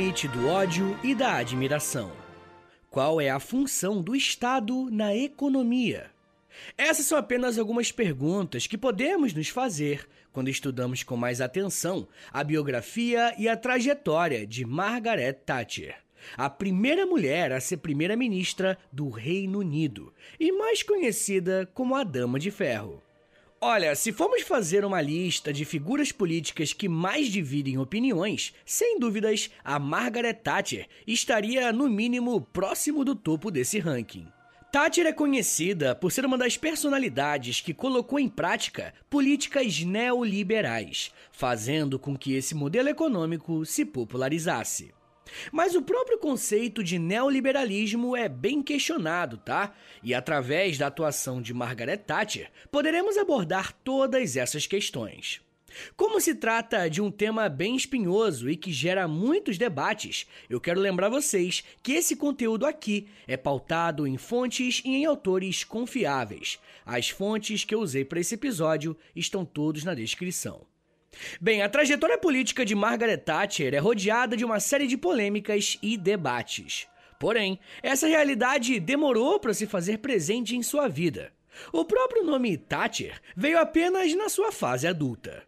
limite do ódio e da admiração? Qual é a função do Estado na economia? Essas são apenas algumas perguntas que podemos nos fazer quando estudamos com mais atenção a biografia e a trajetória de Margaret Thatcher, a primeira mulher a ser primeira-ministra do Reino Unido e mais conhecida como a Dama de Ferro. Olha, se formos fazer uma lista de figuras políticas que mais dividem opiniões, sem dúvidas, a Margaret Thatcher estaria no mínimo próximo do topo desse ranking. Thatcher é conhecida por ser uma das personalidades que colocou em prática políticas neoliberais, fazendo com que esse modelo econômico se popularizasse. Mas o próprio conceito de neoliberalismo é bem questionado, tá? E através da atuação de Margaret Thatcher, poderemos abordar todas essas questões. Como se trata de um tema bem espinhoso e que gera muitos debates, eu quero lembrar vocês que esse conteúdo aqui é pautado em fontes e em autores confiáveis. As fontes que eu usei para esse episódio estão todos na descrição. Bem, a trajetória política de Margaret Thatcher é rodeada de uma série de polêmicas e debates. Porém, essa realidade demorou para se fazer presente em sua vida. O próprio nome Thatcher veio apenas na sua fase adulta.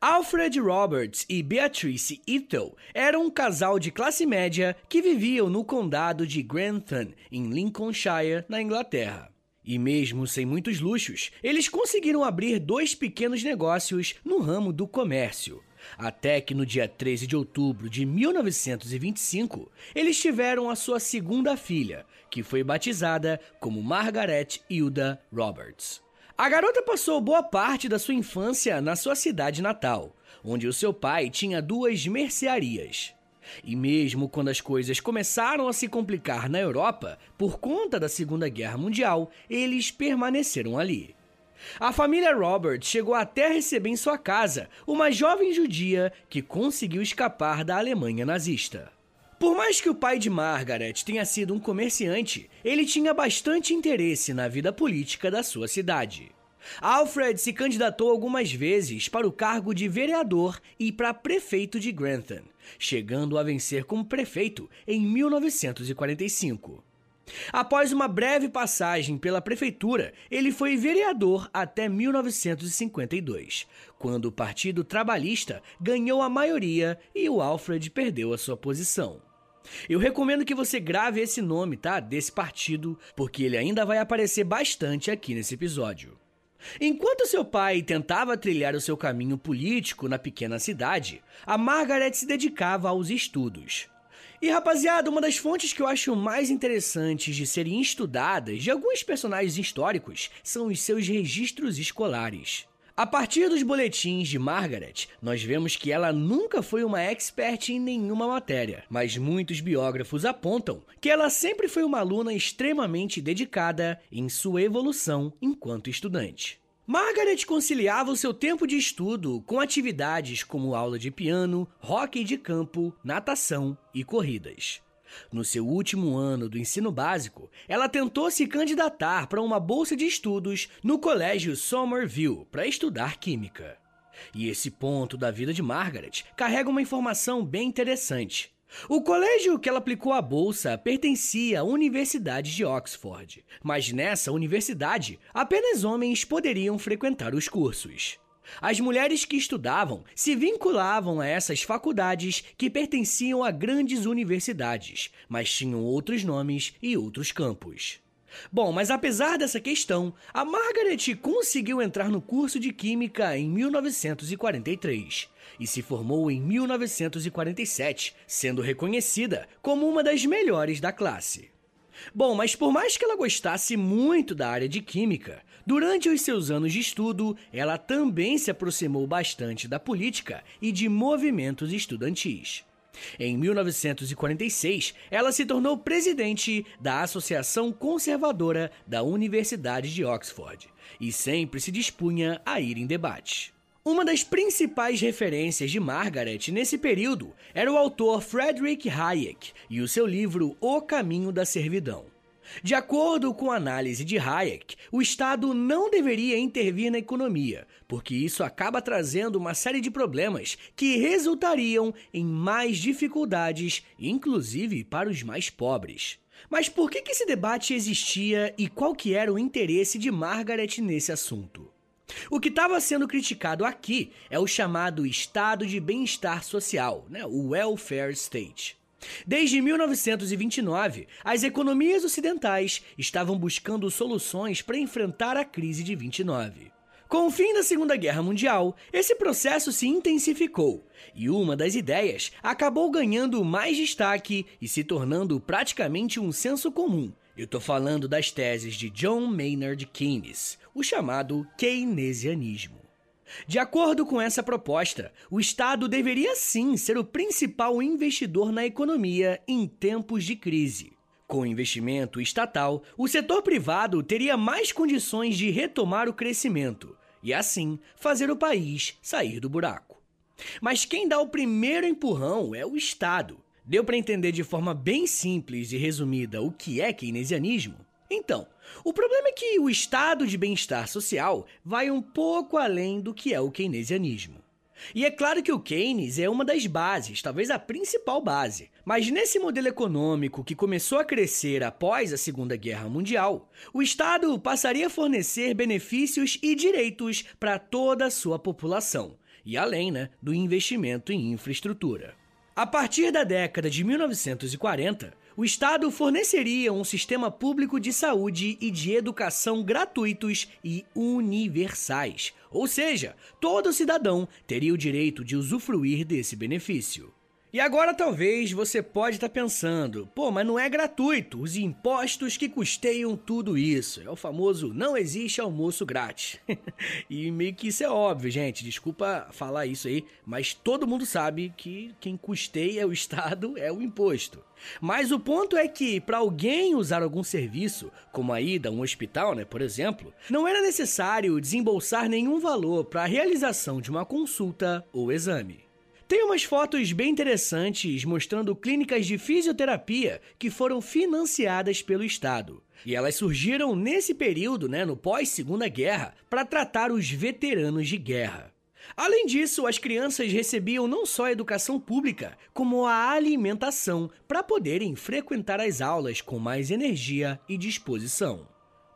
Alfred Roberts e Beatrice Ethel eram um casal de classe média que viviam no condado de Grantham, em Lincolnshire, na Inglaterra. E mesmo sem muitos luxos, eles conseguiram abrir dois pequenos negócios no ramo do comércio. Até que no dia 13 de outubro de 1925, eles tiveram a sua segunda filha, que foi batizada como Margaret Hilda Roberts. A garota passou boa parte da sua infância na sua cidade natal, onde o seu pai tinha duas mercearias. E mesmo quando as coisas começaram a se complicar na Europa por conta da Segunda Guerra Mundial, eles permaneceram ali. A família Robert chegou até receber em sua casa uma jovem judia que conseguiu escapar da Alemanha nazista. Por mais que o pai de Margaret tenha sido um comerciante, ele tinha bastante interesse na vida política da sua cidade. Alfred se candidatou algumas vezes para o cargo de vereador e para prefeito de Grantham, chegando a vencer como prefeito em 1945. Após uma breve passagem pela prefeitura, ele foi vereador até 1952, quando o Partido Trabalhista ganhou a maioria e o Alfred perdeu a sua posição. Eu recomendo que você grave esse nome, tá? Desse partido, porque ele ainda vai aparecer bastante aqui nesse episódio. Enquanto seu pai tentava trilhar o seu caminho político na pequena cidade, a Margaret se dedicava aos estudos. E rapaziada, uma das fontes que eu acho mais interessantes de serem estudadas de alguns personagens históricos são os seus registros escolares. A partir dos boletins de Margaret, nós vemos que ela nunca foi uma expert em nenhuma matéria, mas muitos biógrafos apontam que ela sempre foi uma aluna extremamente dedicada em sua evolução enquanto estudante. Margaret conciliava o seu tempo de estudo com atividades como aula de piano, hóquei de campo, natação e corridas. No seu último ano do ensino básico, ela tentou se candidatar para uma bolsa de estudos no Colégio Somerville para estudar química. E esse ponto da vida de Margaret carrega uma informação bem interessante. O colégio que ela aplicou a bolsa pertencia à Universidade de Oxford, mas nessa universidade apenas homens poderiam frequentar os cursos. As mulheres que estudavam se vinculavam a essas faculdades que pertenciam a grandes universidades, mas tinham outros nomes e outros campos. Bom, mas apesar dessa questão, a Margaret conseguiu entrar no curso de Química em 1943 e se formou em 1947, sendo reconhecida como uma das melhores da classe. Bom, mas por mais que ela gostasse muito da área de química, durante os seus anos de estudo, ela também se aproximou bastante da política e de movimentos estudantis. Em 1946, ela se tornou presidente da Associação Conservadora da Universidade de Oxford e sempre se dispunha a ir em debate. Uma das principais referências de Margaret nesse período era o autor Frederick Hayek e o seu livro O Caminho da Servidão. De acordo com a análise de Hayek, o Estado não deveria intervir na economia, porque isso acaba trazendo uma série de problemas que resultariam em mais dificuldades, inclusive para os mais pobres. Mas por que, esse debate existia e qual que era o interesse de Margaret nesse assunto? O que estava sendo criticado aqui é o chamado estado de bem-estar social, né? o welfare state. Desde 1929, as economias ocidentais estavam buscando soluções para enfrentar a crise de 29. Com o fim da Segunda Guerra Mundial, esse processo se intensificou e uma das ideias acabou ganhando mais destaque e se tornando praticamente um senso comum. Eu estou falando das teses de John Maynard Keynes, o chamado keynesianismo. De acordo com essa proposta, o Estado deveria sim ser o principal investidor na economia em tempos de crise. Com investimento estatal, o setor privado teria mais condições de retomar o crescimento e, assim, fazer o país sair do buraco. Mas quem dá o primeiro empurrão é o Estado. Deu para entender de forma bem simples e resumida o que é keynesianismo? Então, o problema é que o estado de bem-estar social vai um pouco além do que é o keynesianismo. E é claro que o Keynes é uma das bases, talvez a principal base. Mas nesse modelo econômico que começou a crescer após a Segunda Guerra Mundial, o Estado passaria a fornecer benefícios e direitos para toda a sua população, e além né, do investimento em infraestrutura. A partir da década de 1940, o Estado forneceria um sistema público de saúde e de educação gratuitos e universais. Ou seja, todo cidadão teria o direito de usufruir desse benefício. E agora talvez você pode estar tá pensando, pô, mas não é gratuito, os impostos que custeiam tudo isso. É o famoso não existe almoço grátis. e meio que isso é óbvio, gente, desculpa falar isso aí, mas todo mundo sabe que quem custeia o Estado é o imposto. Mas o ponto é que para alguém usar algum serviço, como a ida a um hospital, né, por exemplo, não era necessário desembolsar nenhum valor para a realização de uma consulta ou exame. Tem umas fotos bem interessantes mostrando clínicas de fisioterapia que foram financiadas pelo Estado. E elas surgiram nesse período, né, no pós-segunda guerra, para tratar os veteranos de guerra. Além disso, as crianças recebiam não só a educação pública, como a alimentação para poderem frequentar as aulas com mais energia e disposição.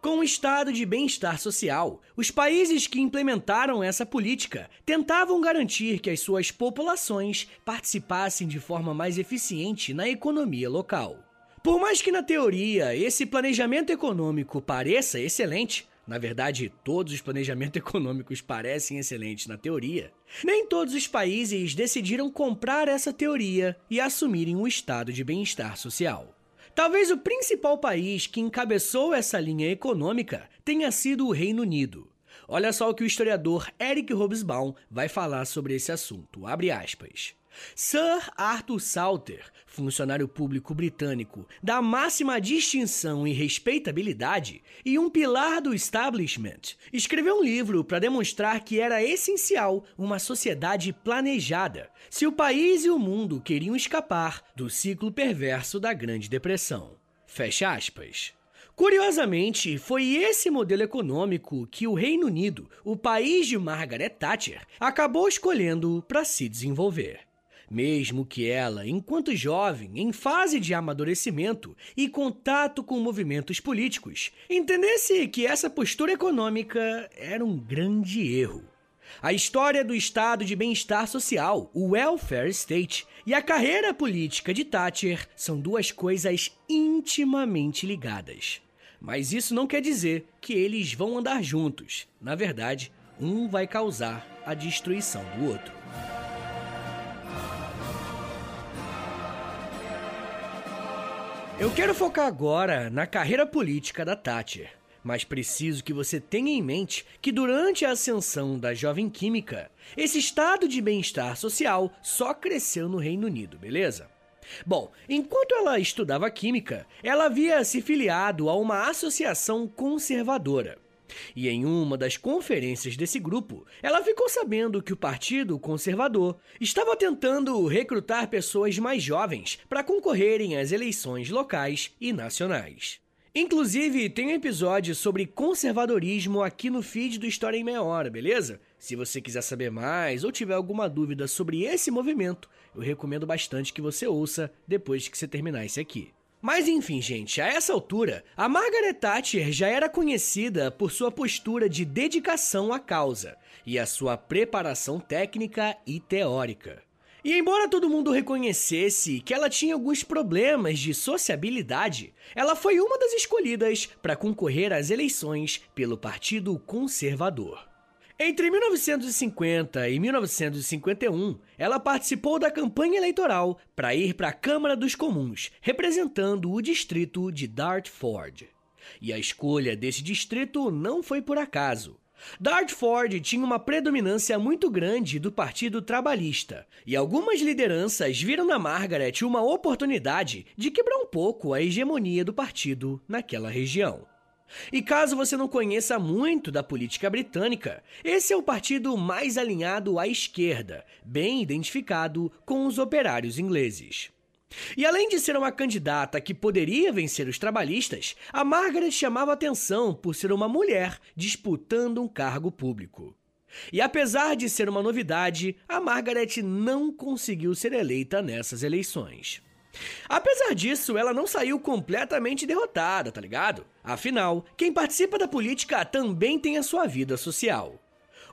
Com o estado de bem-estar social, os países que implementaram essa política tentavam garantir que as suas populações participassem de forma mais eficiente na economia local. Por mais que na teoria esse planejamento econômico pareça excelente, na verdade, todos os planejamentos econômicos parecem excelentes na teoria. Nem todos os países decidiram comprar essa teoria e assumirem um estado de bem-estar social. Talvez o principal país que encabeçou essa linha econômica tenha sido o Reino Unido. Olha só o que o historiador Eric Hobsbawm vai falar sobre esse assunto. Abre aspas. Sir Arthur Salter, funcionário público britânico da máxima distinção e respeitabilidade e um pilar do establishment, escreveu um livro para demonstrar que era essencial uma sociedade planejada se o país e o mundo queriam escapar do ciclo perverso da Grande Depressão. Fecha aspas. Curiosamente, foi esse modelo econômico que o Reino Unido, o país de Margaret Thatcher, acabou escolhendo para se desenvolver. Mesmo que ela, enquanto jovem, em fase de amadurecimento e contato com movimentos políticos, entendesse que essa postura econômica era um grande erro. A história do estado de bem-estar social, o welfare state, e a carreira política de Thatcher são duas coisas intimamente ligadas. Mas isso não quer dizer que eles vão andar juntos. Na verdade, um vai causar a destruição do outro. Eu quero focar agora na carreira política da Thatcher, mas preciso que você tenha em mente que durante a ascensão da jovem química, esse estado de bem-estar social só cresceu no Reino Unido, beleza? Bom, enquanto ela estudava química, ela havia se filiado a uma associação conservadora. E em uma das conferências desse grupo, ela ficou sabendo que o Partido Conservador estava tentando recrutar pessoas mais jovens para concorrerem às eleições locais e nacionais. Inclusive, tem um episódio sobre conservadorismo aqui no feed do História em Meia Hora, beleza? Se você quiser saber mais ou tiver alguma dúvida sobre esse movimento, eu recomendo bastante que você ouça depois que você terminar esse aqui. Mas enfim, gente, a essa altura, a Margaret Thatcher já era conhecida por sua postura de dedicação à causa e a sua preparação técnica e teórica. E embora todo mundo reconhecesse que ela tinha alguns problemas de sociabilidade, ela foi uma das escolhidas para concorrer às eleições pelo Partido Conservador. Entre 1950 e 1951, ela participou da campanha eleitoral para ir para a Câmara dos Comuns, representando o distrito de Dartford. E a escolha desse distrito não foi por acaso. Dartford tinha uma predominância muito grande do Partido Trabalhista, e algumas lideranças viram na Margaret uma oportunidade de quebrar um pouco a hegemonia do partido naquela região. E caso você não conheça muito da política britânica, esse é o partido mais alinhado à esquerda, bem identificado com os operários ingleses. E além de ser uma candidata que poderia vencer os trabalhistas, a Margaret chamava atenção por ser uma mulher disputando um cargo público. E apesar de ser uma novidade, a Margaret não conseguiu ser eleita nessas eleições. Apesar disso, ela não saiu completamente derrotada, tá ligado? Afinal, quem participa da política também tem a sua vida social.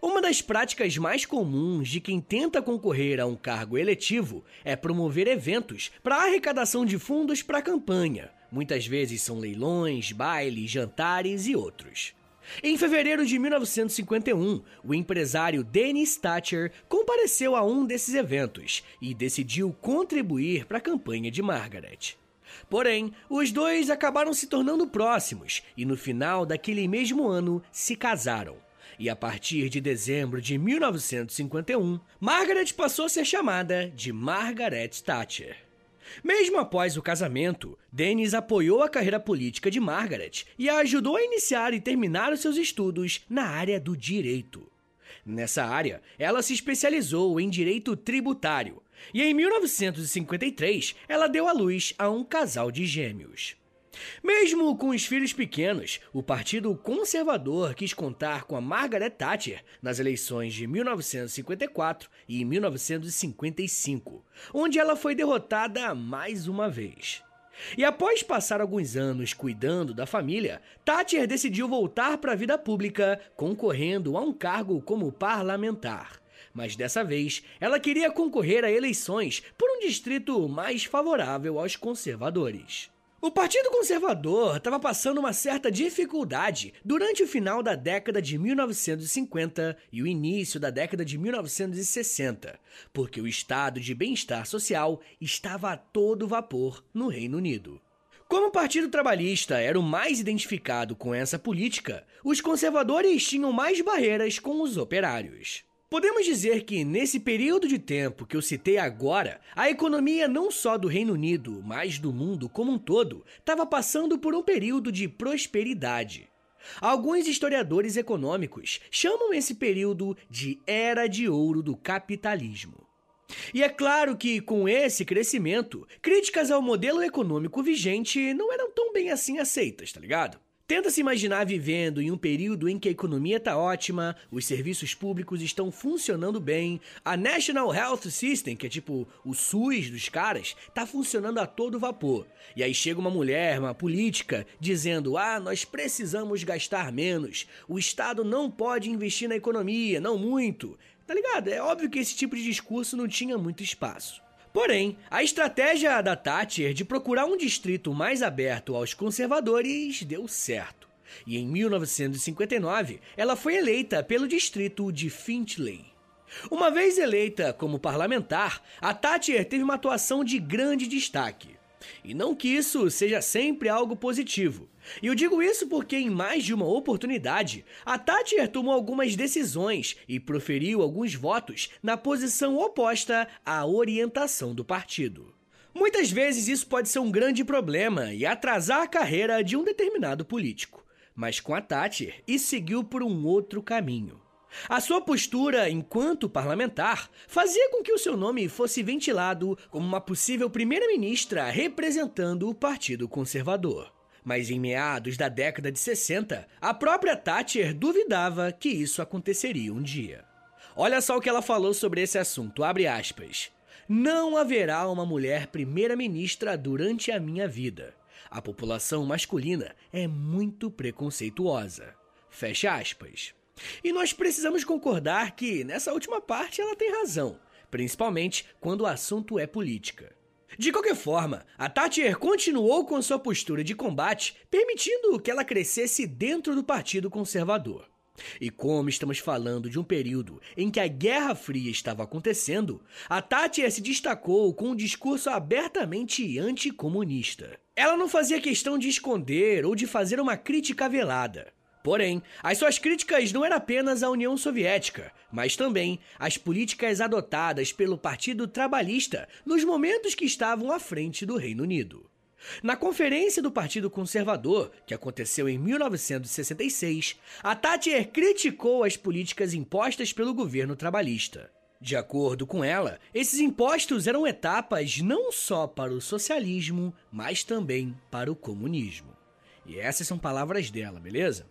Uma das práticas mais comuns de quem tenta concorrer a um cargo eletivo é promover eventos para arrecadação de fundos para a campanha. Muitas vezes são leilões, bailes, jantares e outros. Em fevereiro de 1951, o empresário Dennis Thatcher compareceu a um desses eventos e decidiu contribuir para a campanha de Margaret. Porém, os dois acabaram se tornando próximos e no final daquele mesmo ano se casaram. E a partir de dezembro de 1951, Margaret passou a ser chamada de Margaret Thatcher. Mesmo após o casamento, Dennis apoiou a carreira política de Margaret e a ajudou a iniciar e terminar os seus estudos na área do direito. Nessa área, ela se especializou em direito tributário e em 1953 ela deu à luz a um casal de gêmeos. Mesmo com os filhos pequenos, o Partido Conservador quis contar com a Margaret Thatcher nas eleições de 1954 e 1955, onde ela foi derrotada mais uma vez. E após passar alguns anos cuidando da família, Thatcher decidiu voltar para a vida pública, concorrendo a um cargo como parlamentar. Mas dessa vez, ela queria concorrer a eleições por um distrito mais favorável aos conservadores. O Partido Conservador estava passando uma certa dificuldade durante o final da década de 1950 e o início da década de 1960, porque o estado de bem-estar social estava a todo vapor no Reino Unido. Como o Partido Trabalhista era o mais identificado com essa política, os conservadores tinham mais barreiras com os operários. Podemos dizer que, nesse período de tempo que eu citei agora, a economia não só do Reino Unido, mas do mundo como um todo, estava passando por um período de prosperidade. Alguns historiadores econômicos chamam esse período de Era de Ouro do Capitalismo. E é claro que, com esse crescimento, críticas ao modelo econômico vigente não eram tão bem assim aceitas, tá ligado? Tenta se imaginar vivendo em um período em que a economia está ótima, os serviços públicos estão funcionando bem, a National Health System, que é tipo o SUS dos caras, está funcionando a todo vapor. E aí chega uma mulher, uma política, dizendo: ah, nós precisamos gastar menos, o Estado não pode investir na economia, não muito. Tá ligado? É óbvio que esse tipo de discurso não tinha muito espaço. Porém, a estratégia da Thatcher de procurar um distrito mais aberto aos conservadores deu certo. E em 1959, ela foi eleita pelo distrito de Finchley. Uma vez eleita como parlamentar, a Thatcher teve uma atuação de grande destaque. E não que isso seja sempre algo positivo. E eu digo isso porque, em mais de uma oportunidade, a Thatcher tomou algumas decisões e proferiu alguns votos na posição oposta à orientação do partido. Muitas vezes isso pode ser um grande problema e atrasar a carreira de um determinado político. Mas com a Thatcher, isso seguiu por um outro caminho. A sua postura enquanto parlamentar fazia com que o seu nome fosse ventilado como uma possível primeira-ministra representando o Partido Conservador. Mas em meados da década de 60, a própria Thatcher duvidava que isso aconteceria um dia. Olha só o que ela falou sobre esse assunto, abre aspas. Não haverá uma mulher primeira-ministra durante a minha vida. A população masculina é muito preconceituosa. Fecha aspas. E nós precisamos concordar que, nessa última parte, ela tem razão, principalmente quando o assunto é política. De qualquer forma, a Thatcher continuou com sua postura de combate, permitindo que ela crescesse dentro do Partido Conservador. E como estamos falando de um período em que a Guerra Fria estava acontecendo, a Thatcher se destacou com um discurso abertamente anticomunista. Ela não fazia questão de esconder ou de fazer uma crítica velada. Porém, as suas críticas não eram apenas à União Soviética, mas também às políticas adotadas pelo Partido Trabalhista nos momentos que estavam à frente do Reino Unido. Na conferência do Partido Conservador, que aconteceu em 1966, a Thatcher criticou as políticas impostas pelo governo trabalhista. De acordo com ela, esses impostos eram etapas não só para o socialismo, mas também para o comunismo. E essas são palavras dela, beleza?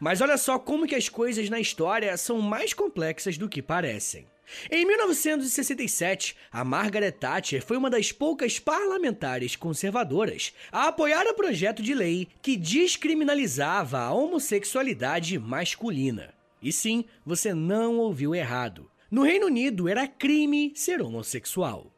Mas olha só como que as coisas na história são mais complexas do que parecem. Em 1967, a Margaret Thatcher foi uma das poucas parlamentares conservadoras a apoiar o projeto de lei que descriminalizava a homossexualidade masculina. E sim, você não ouviu errado. No Reino Unido era crime ser homossexual.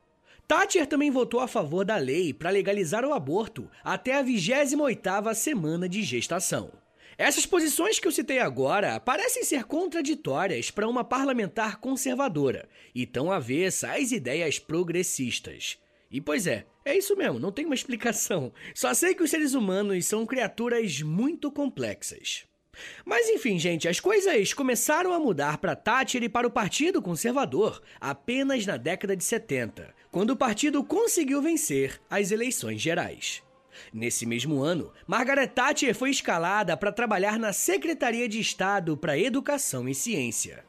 Thatcher também votou a favor da lei para legalizar o aborto até a 28ª semana de gestação. Essas posições que eu citei agora parecem ser contraditórias para uma parlamentar conservadora e tão avessa às ideias progressistas. E pois é, é isso mesmo, não tem uma explicação. Só sei que os seres humanos são criaturas muito complexas. Mas enfim, gente, as coisas começaram a mudar para Thatcher e para o Partido Conservador apenas na década de 70, quando o partido conseguiu vencer as eleições gerais. Nesse mesmo ano, Margaret Thatcher foi escalada para trabalhar na Secretaria de Estado para Educação e Ciência.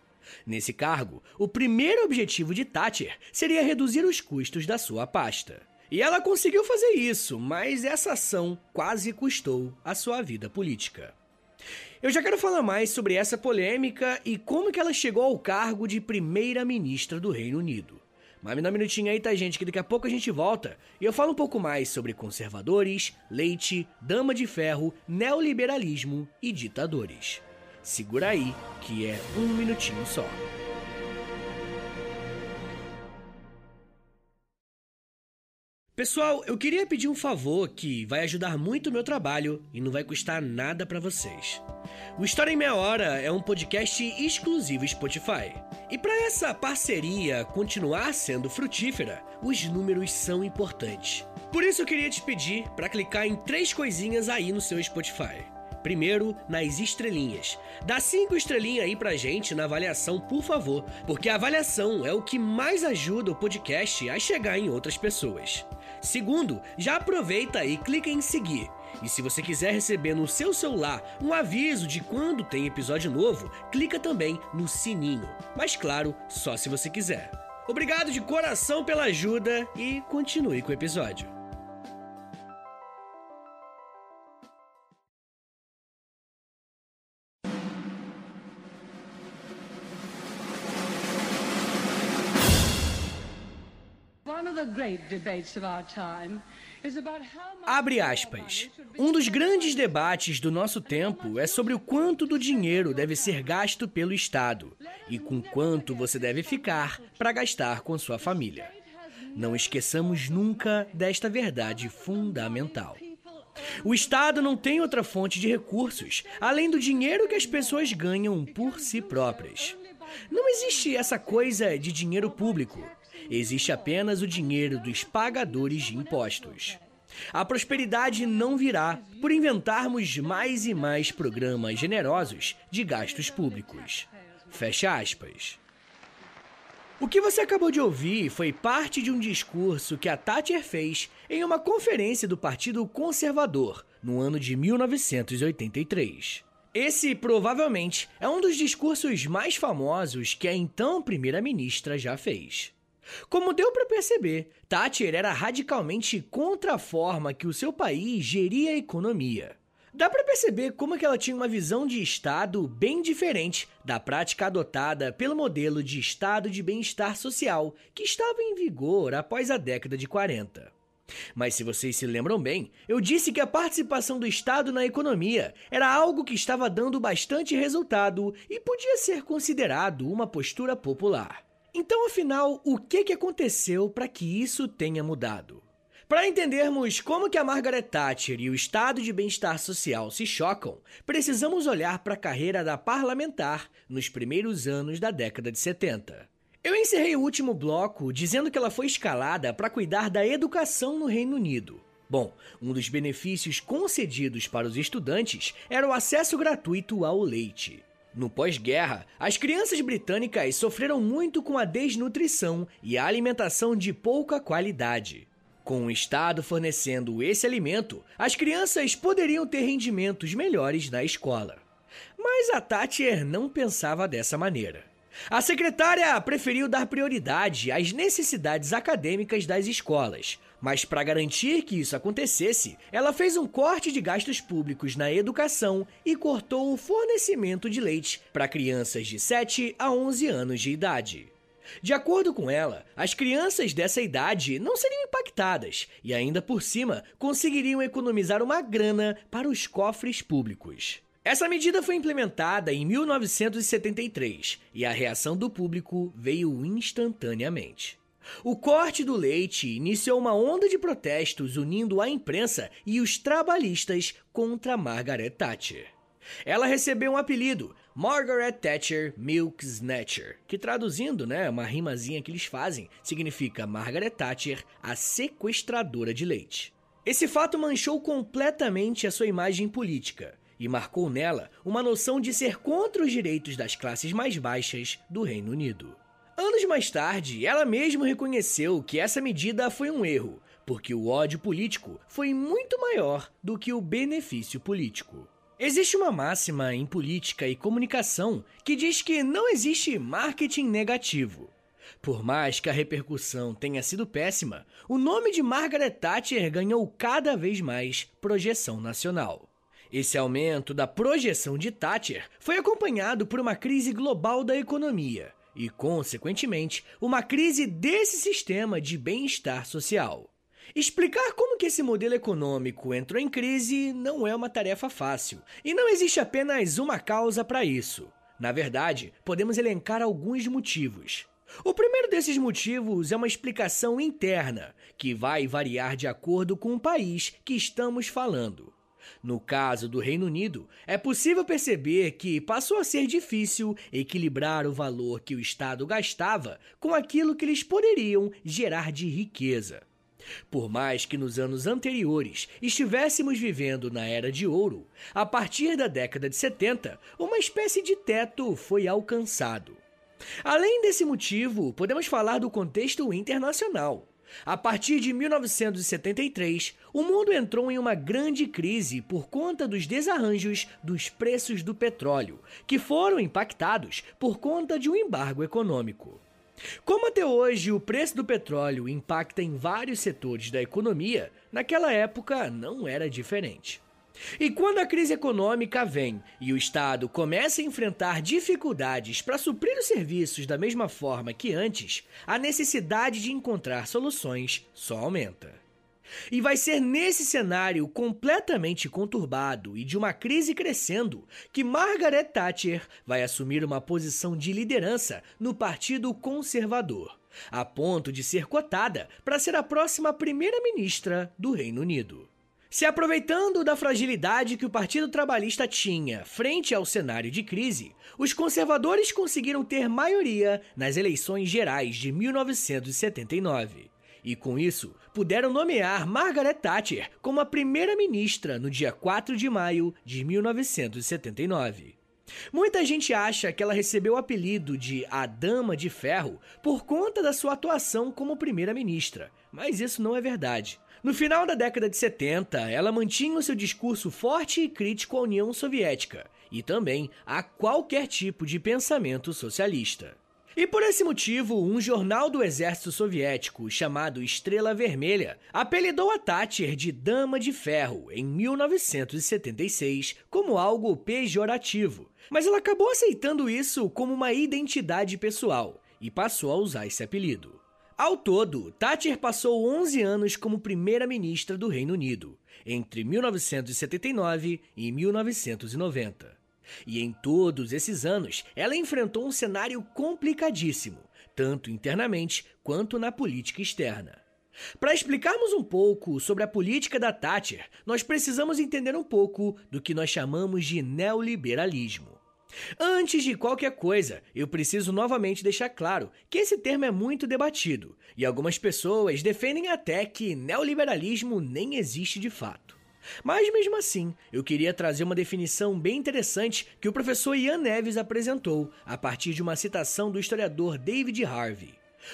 Nesse cargo, o primeiro objetivo de Thatcher seria reduzir os custos da sua pasta. E ela conseguiu fazer isso, mas essa ação quase custou a sua vida política. Eu já quero falar mais sobre essa polêmica e como que ela chegou ao cargo de primeira-ministra do Reino Unido. Mas me dá um minutinho aí, tá, gente? Que daqui a pouco a gente volta e eu falo um pouco mais sobre conservadores, leite, dama de ferro, neoliberalismo e ditadores. Segura aí, que é um minutinho só. Pessoal, eu queria pedir um favor que vai ajudar muito o meu trabalho e não vai custar nada para vocês. O História em Meia Hora é um podcast exclusivo Spotify. E para essa parceria continuar sendo frutífera, os números são importantes. Por isso eu queria te pedir para clicar em três coisinhas aí no seu Spotify. Primeiro, nas estrelinhas. Dá cinco estrelinhas aí pra gente na avaliação, por favor, porque a avaliação é o que mais ajuda o podcast a chegar em outras pessoas. Segundo, já aproveita e clica em seguir. E se você quiser receber no seu celular um aviso de quando tem episódio novo, clica também no sininho. Mas claro, só se você quiser. Obrigado de coração pela ajuda e continue com o episódio. Abre aspas. Um dos grandes debates do nosso tempo é sobre o quanto do dinheiro deve ser gasto pelo Estado e com quanto você deve ficar para gastar com sua família. Não esqueçamos nunca desta verdade fundamental. O Estado não tem outra fonte de recursos além do dinheiro que as pessoas ganham por si próprias. Não existe essa coisa de dinheiro público. Existe apenas o dinheiro dos pagadores de impostos. A prosperidade não virá por inventarmos mais e mais programas generosos de gastos públicos. Fecha aspas. O que você acabou de ouvir foi parte de um discurso que a Thatcher fez em uma conferência do Partido Conservador no ano de 1983. Esse provavelmente é um dos discursos mais famosos que a então primeira-ministra já fez. Como deu para perceber, Thatcher era radicalmente contra a forma que o seu país geria a economia. Dá para perceber como que ela tinha uma visão de Estado bem diferente da prática adotada pelo modelo de Estado de bem-estar social que estava em vigor após a década de 40. Mas se vocês se lembram bem, eu disse que a participação do Estado na economia era algo que estava dando bastante resultado e podia ser considerado uma postura popular. Então, afinal, o que, que aconteceu para que isso tenha mudado? Para entendermos como que a Margaret Thatcher e o estado de bem-estar social se chocam, precisamos olhar para a carreira da parlamentar nos primeiros anos da década de 70. Eu encerrei o último bloco dizendo que ela foi escalada para cuidar da educação no Reino Unido. Bom, um dos benefícios concedidos para os estudantes era o acesso gratuito ao leite. No pós-guerra, as crianças britânicas sofreram muito com a desnutrição e a alimentação de pouca qualidade. Com o Estado fornecendo esse alimento, as crianças poderiam ter rendimentos melhores na escola. Mas a Thatcher não pensava dessa maneira. A secretária preferiu dar prioridade às necessidades acadêmicas das escolas, mas para garantir que isso acontecesse, ela fez um corte de gastos públicos na educação e cortou o fornecimento de leite para crianças de 7 a 11 anos de idade. De acordo com ela, as crianças dessa idade não seriam impactadas e, ainda por cima, conseguiriam economizar uma grana para os cofres públicos. Essa medida foi implementada em 1973 e a reação do público veio instantaneamente. O corte do leite iniciou uma onda de protestos unindo a imprensa e os trabalhistas contra Margaret Thatcher. Ela recebeu um apelido, Margaret Thatcher Milk Snatcher, que traduzindo, né, uma rimazinha que eles fazem, significa Margaret Thatcher, a sequestradora de leite. Esse fato manchou completamente a sua imagem política e marcou nela uma noção de ser contra os direitos das classes mais baixas do Reino Unido. Anos mais tarde, ela mesma reconheceu que essa medida foi um erro, porque o ódio político foi muito maior do que o benefício político. Existe uma máxima em política e comunicação que diz que não existe marketing negativo. Por mais que a repercussão tenha sido péssima, o nome de Margaret Thatcher ganhou cada vez mais projeção nacional. Esse aumento da projeção de Thatcher foi acompanhado por uma crise global da economia, e, consequentemente, uma crise desse sistema de bem-estar social. Explicar como que esse modelo econômico entrou em crise não é uma tarefa fácil, e não existe apenas uma causa para isso. Na verdade, podemos elencar alguns motivos. O primeiro desses motivos é uma explicação interna, que vai variar de acordo com o país que estamos falando. No caso do Reino Unido, é possível perceber que passou a ser difícil equilibrar o valor que o Estado gastava com aquilo que eles poderiam gerar de riqueza. Por mais que nos anos anteriores estivéssemos vivendo na Era de Ouro, a partir da década de 70, uma espécie de teto foi alcançado. Além desse motivo, podemos falar do contexto internacional. A partir de 1973, o mundo entrou em uma grande crise por conta dos desarranjos dos preços do petróleo, que foram impactados por conta de um embargo econômico. Como até hoje o preço do petróleo impacta em vários setores da economia, naquela época não era diferente. E quando a crise econômica vem e o Estado começa a enfrentar dificuldades para suprir os serviços da mesma forma que antes, a necessidade de encontrar soluções só aumenta. E vai ser nesse cenário completamente conturbado e de uma crise crescendo que Margaret Thatcher vai assumir uma posição de liderança no Partido Conservador, a ponto de ser cotada para ser a próxima primeira-ministra do Reino Unido. Se aproveitando da fragilidade que o Partido Trabalhista tinha frente ao cenário de crise, os conservadores conseguiram ter maioria nas eleições gerais de 1979. E com isso, puderam nomear Margaret Thatcher como a primeira-ministra no dia 4 de maio de 1979. Muita gente acha que ela recebeu o apelido de a Dama de Ferro por conta da sua atuação como primeira-ministra, mas isso não é verdade. No final da década de 70, ela mantinha o seu discurso forte e crítico à União Soviética e também a qualquer tipo de pensamento socialista. E por esse motivo, um jornal do exército soviético chamado Estrela Vermelha apelidou a Thatcher de Dama de Ferro em 1976 como algo pejorativo. Mas ela acabou aceitando isso como uma identidade pessoal e passou a usar esse apelido. Ao todo, Thatcher passou 11 anos como primeira-ministra do Reino Unido, entre 1979 e 1990. E em todos esses anos, ela enfrentou um cenário complicadíssimo, tanto internamente quanto na política externa. Para explicarmos um pouco sobre a política da Thatcher, nós precisamos entender um pouco do que nós chamamos de neoliberalismo. Antes de qualquer coisa, eu preciso novamente deixar claro que esse termo é muito debatido e algumas pessoas defendem até que neoliberalismo nem existe de fato. Mas mesmo assim, eu queria trazer uma definição bem interessante que o professor Ian Neves apresentou a partir de uma citação do historiador David Harvey.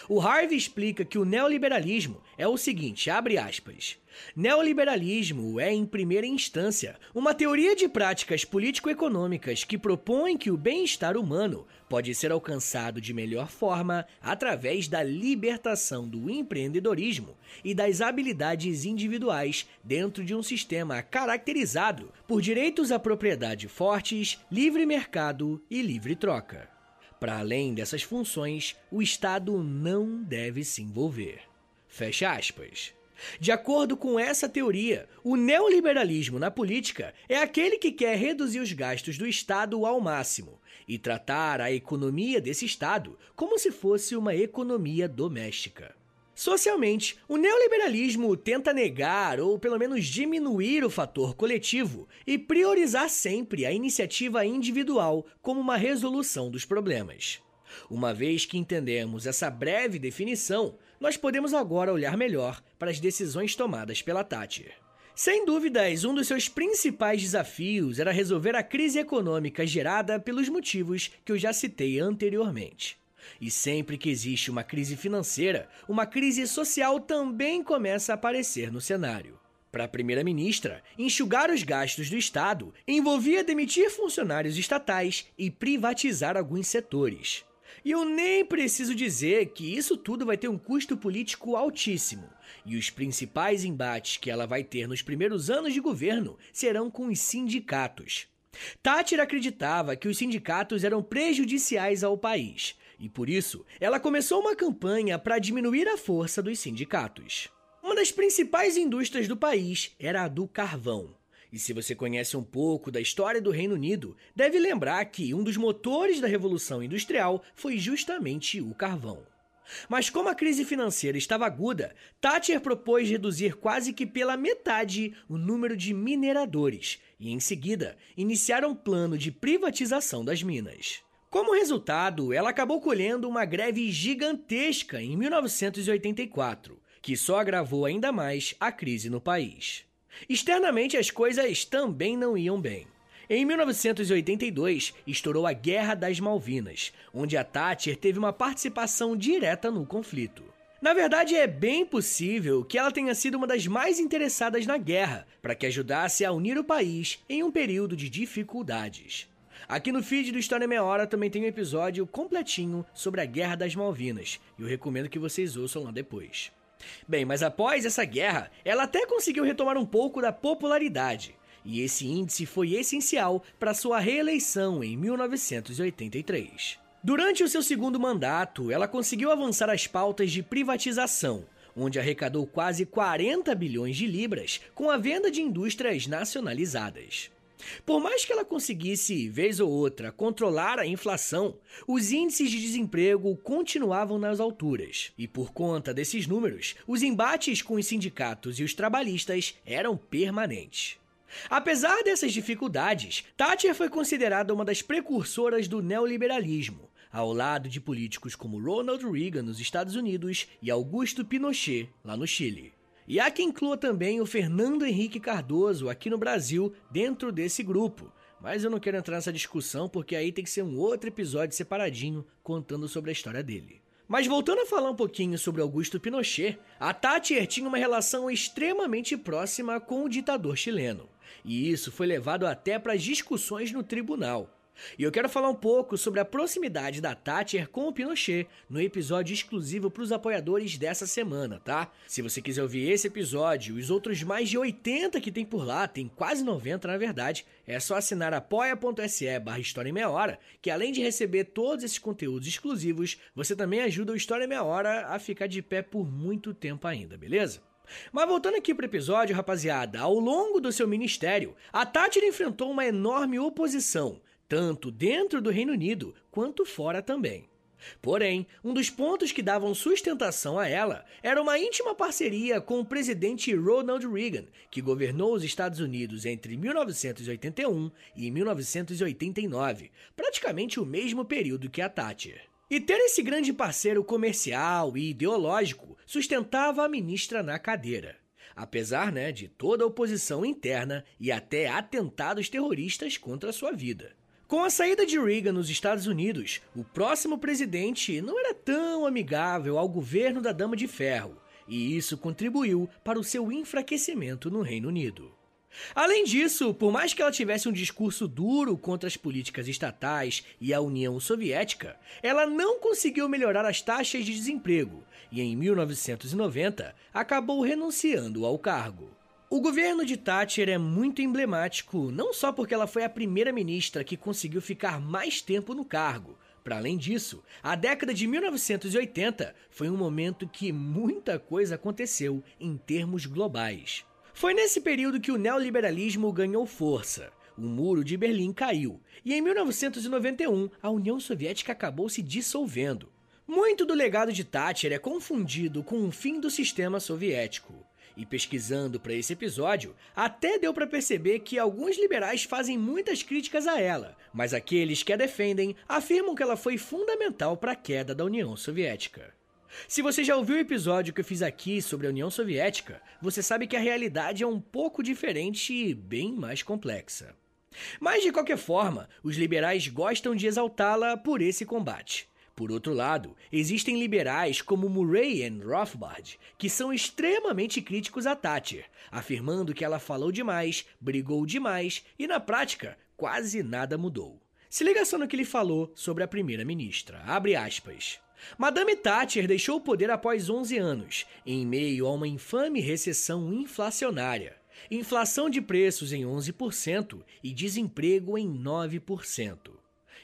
O Harvey explica que o neoliberalismo é o seguinte, abre aspas. Neoliberalismo é, em primeira instância, uma teoria de práticas político-econômicas que propõe que o bem-estar humano pode ser alcançado de melhor forma através da libertação do empreendedorismo e das habilidades individuais dentro de um sistema caracterizado por direitos à propriedade fortes, livre mercado e livre troca. Para além dessas funções, o Estado não deve se envolver. Fecha aspas. De acordo com essa teoria, o neoliberalismo na política é aquele que quer reduzir os gastos do Estado ao máximo e tratar a economia desse Estado como se fosse uma economia doméstica. Socialmente, o neoliberalismo tenta negar ou pelo menos diminuir o fator coletivo e priorizar sempre a iniciativa individual como uma resolução dos problemas. Uma vez que entendemos essa breve definição, nós podemos agora olhar melhor para as decisões tomadas pela Thatcher. Sem dúvidas, um dos seus principais desafios era resolver a crise econômica gerada pelos motivos que eu já citei anteriormente. E sempre que existe uma crise financeira, uma crise social também começa a aparecer no cenário. Para a primeira-ministra, enxugar os gastos do Estado envolvia demitir funcionários estatais e privatizar alguns setores. E eu nem preciso dizer que isso tudo vai ter um custo político altíssimo. E os principais embates que ela vai ter nos primeiros anos de governo serão com os sindicatos. Thatcher acreditava que os sindicatos eram prejudiciais ao país e por isso ela começou uma campanha para diminuir a força dos sindicatos. Uma das principais indústrias do país era a do carvão. E se você conhece um pouco da história do Reino Unido, deve lembrar que um dos motores da Revolução Industrial foi justamente o carvão. Mas como a crise financeira estava aguda, Thatcher propôs reduzir quase que pela metade o número de mineradores e, em seguida, iniciar um plano de privatização das minas. Como resultado, ela acabou colhendo uma greve gigantesca em 1984, que só agravou ainda mais a crise no país. Externamente, as coisas também não iam bem. Em 1982, estourou a Guerra das Malvinas, onde a Thatcher teve uma participação direta no conflito. Na verdade, é bem possível que ela tenha sido uma das mais interessadas na guerra, para que ajudasse a unir o país em um período de dificuldades. Aqui no feed do História Meia Hora também tem um episódio completinho sobre a Guerra das Malvinas, e eu recomendo que vocês ouçam lá depois. Bem, mas após essa guerra, ela até conseguiu retomar um pouco da popularidade, e esse índice foi essencial para sua reeleição em 1983. Durante o seu segundo mandato, ela conseguiu avançar as pautas de privatização, onde arrecadou quase 40 bilhões de libras com a venda de indústrias nacionalizadas. Por mais que ela conseguisse, vez ou outra, controlar a inflação, os índices de desemprego continuavam nas alturas. E por conta desses números, os embates com os sindicatos e os trabalhistas eram permanentes. Apesar dessas dificuldades, Thatcher foi considerada uma das precursoras do neoliberalismo, ao lado de políticos como Ronald Reagan nos Estados Unidos e Augusto Pinochet lá no Chile. E há quem inclua também o Fernando Henrique Cardoso aqui no Brasil dentro desse grupo. Mas eu não quero entrar nessa discussão porque aí tem que ser um outro episódio separadinho contando sobre a história dele. Mas voltando a falar um pouquinho sobre Augusto Pinochet, a Thatcher tinha uma relação extremamente próxima com o ditador chileno. E isso foi levado até para discussões no tribunal. E eu quero falar um pouco sobre a proximidade da Thatcher com o Pinochet no episódio exclusivo para os apoiadores dessa semana, tá? Se você quiser ouvir esse episódio e os outros mais de 80 que tem por lá, tem quase 90 na verdade, é só assinar apoia.se barra História em Meia Hora, que além de receber todos esses conteúdos exclusivos, você também ajuda o História em Meia Hora a ficar de pé por muito tempo ainda, beleza? Mas voltando aqui para o episódio, rapaziada, ao longo do seu ministério, a Thatcher enfrentou uma enorme oposição, tanto dentro do Reino Unido quanto fora também. Porém, um dos pontos que davam sustentação a ela era uma íntima parceria com o presidente Ronald Reagan, que governou os Estados Unidos entre 1981 e 1989, praticamente o mesmo período que a Thatcher. E ter esse grande parceiro comercial e ideológico sustentava a ministra na cadeira. Apesar né, de toda a oposição interna e até atentados terroristas contra sua vida. Com a saída de Reagan nos Estados Unidos, o próximo presidente não era tão amigável ao governo da Dama de Ferro, e isso contribuiu para o seu enfraquecimento no Reino Unido. Além disso, por mais que ela tivesse um discurso duro contra as políticas estatais e a União Soviética, ela não conseguiu melhorar as taxas de desemprego e, em 1990, acabou renunciando ao cargo. O governo de Thatcher é muito emblemático, não só porque ela foi a primeira ministra que conseguiu ficar mais tempo no cargo. Para além disso, a década de 1980 foi um momento que muita coisa aconteceu em termos globais. Foi nesse período que o neoliberalismo ganhou força. O muro de Berlim caiu e em 1991 a União Soviética acabou se dissolvendo. Muito do legado de Thatcher é confundido com o fim do sistema soviético. E pesquisando para esse episódio, até deu para perceber que alguns liberais fazem muitas críticas a ela, mas aqueles que a defendem afirmam que ela foi fundamental para a queda da União Soviética. Se você já ouviu o episódio que eu fiz aqui sobre a União Soviética, você sabe que a realidade é um pouco diferente e bem mais complexa. Mas de qualquer forma, os liberais gostam de exaltá-la por esse combate. Por outro lado, existem liberais como Murray e Rothbard, que são extremamente críticos a Thatcher, afirmando que ela falou demais, brigou demais e, na prática, quase nada mudou. Se liga só no que ele falou sobre a primeira-ministra. Abre aspas. Madame Thatcher deixou o poder após 11 anos, em meio a uma infame recessão inflacionária. Inflação de preços em 11% e desemprego em 9%.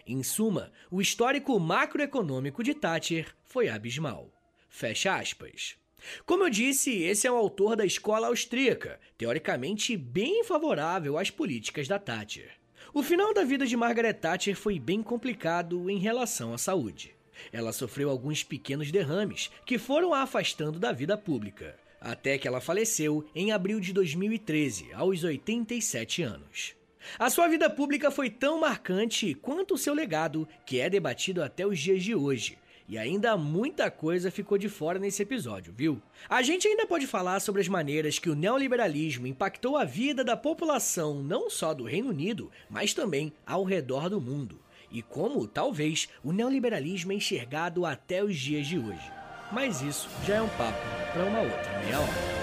Em suma, o histórico macroeconômico de Thatcher foi abismal. Fecha aspas. Como eu disse, esse é o autor da escola austríaca, teoricamente bem favorável às políticas da Thatcher. O final da vida de Margaret Thatcher foi bem complicado em relação à saúde. Ela sofreu alguns pequenos derrames que foram a afastando da vida pública, até que ela faleceu em abril de 2013, aos 87 anos. A sua vida pública foi tão marcante quanto o seu legado, que é debatido até os dias de hoje. E ainda muita coisa ficou de fora nesse episódio, viu? A gente ainda pode falar sobre as maneiras que o neoliberalismo impactou a vida da população não só do Reino Unido, mas também ao redor do mundo. E como, talvez, o neoliberalismo é enxergado até os dias de hoje. Mas isso já é um papo para uma outra meia hora.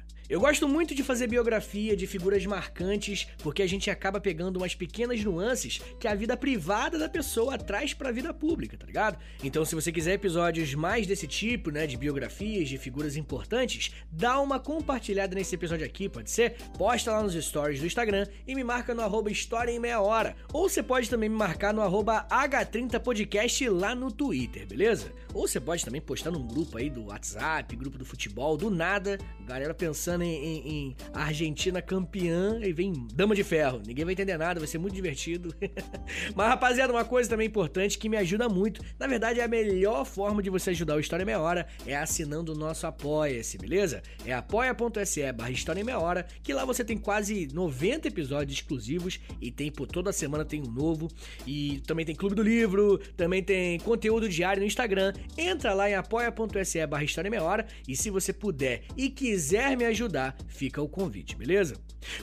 Eu gosto muito de fazer biografia de figuras marcantes, porque a gente acaba pegando umas pequenas nuances que a vida privada da pessoa traz para a vida pública, tá ligado? Então, se você quiser episódios mais desse tipo, né, de biografias de figuras importantes, dá uma compartilhada nesse episódio aqui, pode ser? Posta lá nos stories do Instagram e me marca no arroba História em Meia Hora. Ou você pode também me marcar no arroba H30podcast lá no Twitter, beleza? Ou você pode também postar num grupo aí do WhatsApp, grupo do futebol, do nada, galera pensando em, em, em, Argentina campeã e vem dama de ferro. Ninguém vai entender nada, vai ser muito divertido. Mas, rapaziada, uma coisa também importante que me ajuda muito. Na verdade, é a melhor forma de você ajudar o História Meia Hora é assinando o nosso Apoia-se, beleza? É apoia.se barra História Meia Hora, que lá você tem quase 90 episódios exclusivos e tem por toda semana tem um novo. E também tem Clube do Livro, também tem conteúdo diário no Instagram. Entra lá em apoia.se barra História Meia Hora e se você puder e quiser me ajudar, ajudar, fica o convite, beleza?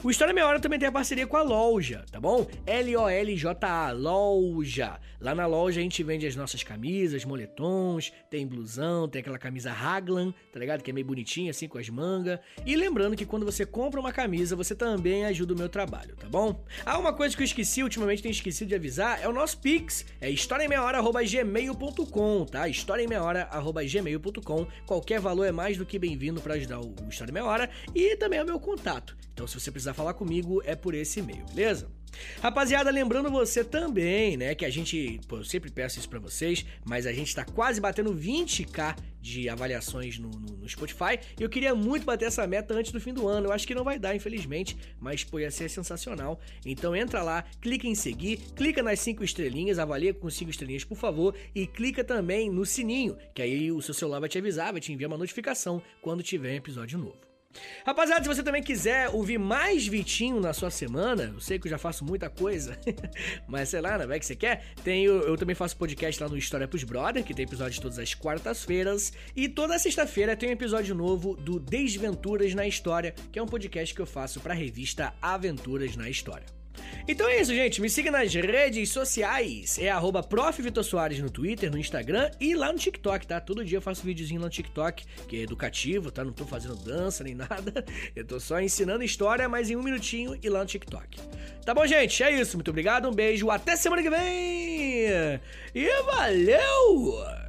O História Meia Hora também tem a parceria com a loja, tá bom? L-O-L-J-A, loja. Lá na loja a gente vende as nossas camisas, moletons, tem blusão, tem aquela camisa Raglan, tá ligado? Que é meio bonitinha, assim, com as mangas. E lembrando que quando você compra uma camisa, você também ajuda o meu trabalho, tá bom? Ah, uma coisa que eu esqueci, ultimamente tenho esquecido de avisar, é o nosso Pix. É historiaemmeiahora.gmail.com, tá? historiaemmeiahora.gmail.com. Qualquer valor é mais do que bem-vindo para ajudar o História Meia Hora. E também é o meu contato. Então, se você precisar falar comigo, é por esse e-mail, beleza? Rapaziada, lembrando você também, né, que a gente, pô, eu sempre peço isso para vocês, mas a gente tá quase batendo 20k de avaliações no, no, no, Spotify. Eu queria muito bater essa meta antes do fim do ano. Eu acho que não vai dar, infelizmente, mas pô, ia ser sensacional. Então entra lá, clica em seguir, clica nas 5 estrelinhas, avalia com 5 estrelinhas, por favor, e clica também no sininho, que aí o seu celular vai te avisar, vai te enviar uma notificação quando tiver um episódio novo. Rapaziada, se você também quiser ouvir mais Vitinho na sua semana, eu sei que eu já faço muita coisa, mas sei lá, né? Vai que você quer? Tenho, eu também faço podcast lá no História pros Brother, que tem episódios todas as quartas-feiras. E toda sexta-feira tem um episódio novo do Desventuras na História, que é um podcast que eu faço pra revista Aventuras na História. Então é isso, gente. Me siga nas redes sociais. É arroba no Twitter, no Instagram e lá no TikTok, tá? Todo dia eu faço videozinho lá no TikTok, que é educativo, tá? Não tô fazendo dança nem nada. Eu tô só ensinando história, mas em um minutinho e lá no TikTok. Tá bom, gente? É isso. Muito obrigado, um beijo, até semana que vem! E valeu!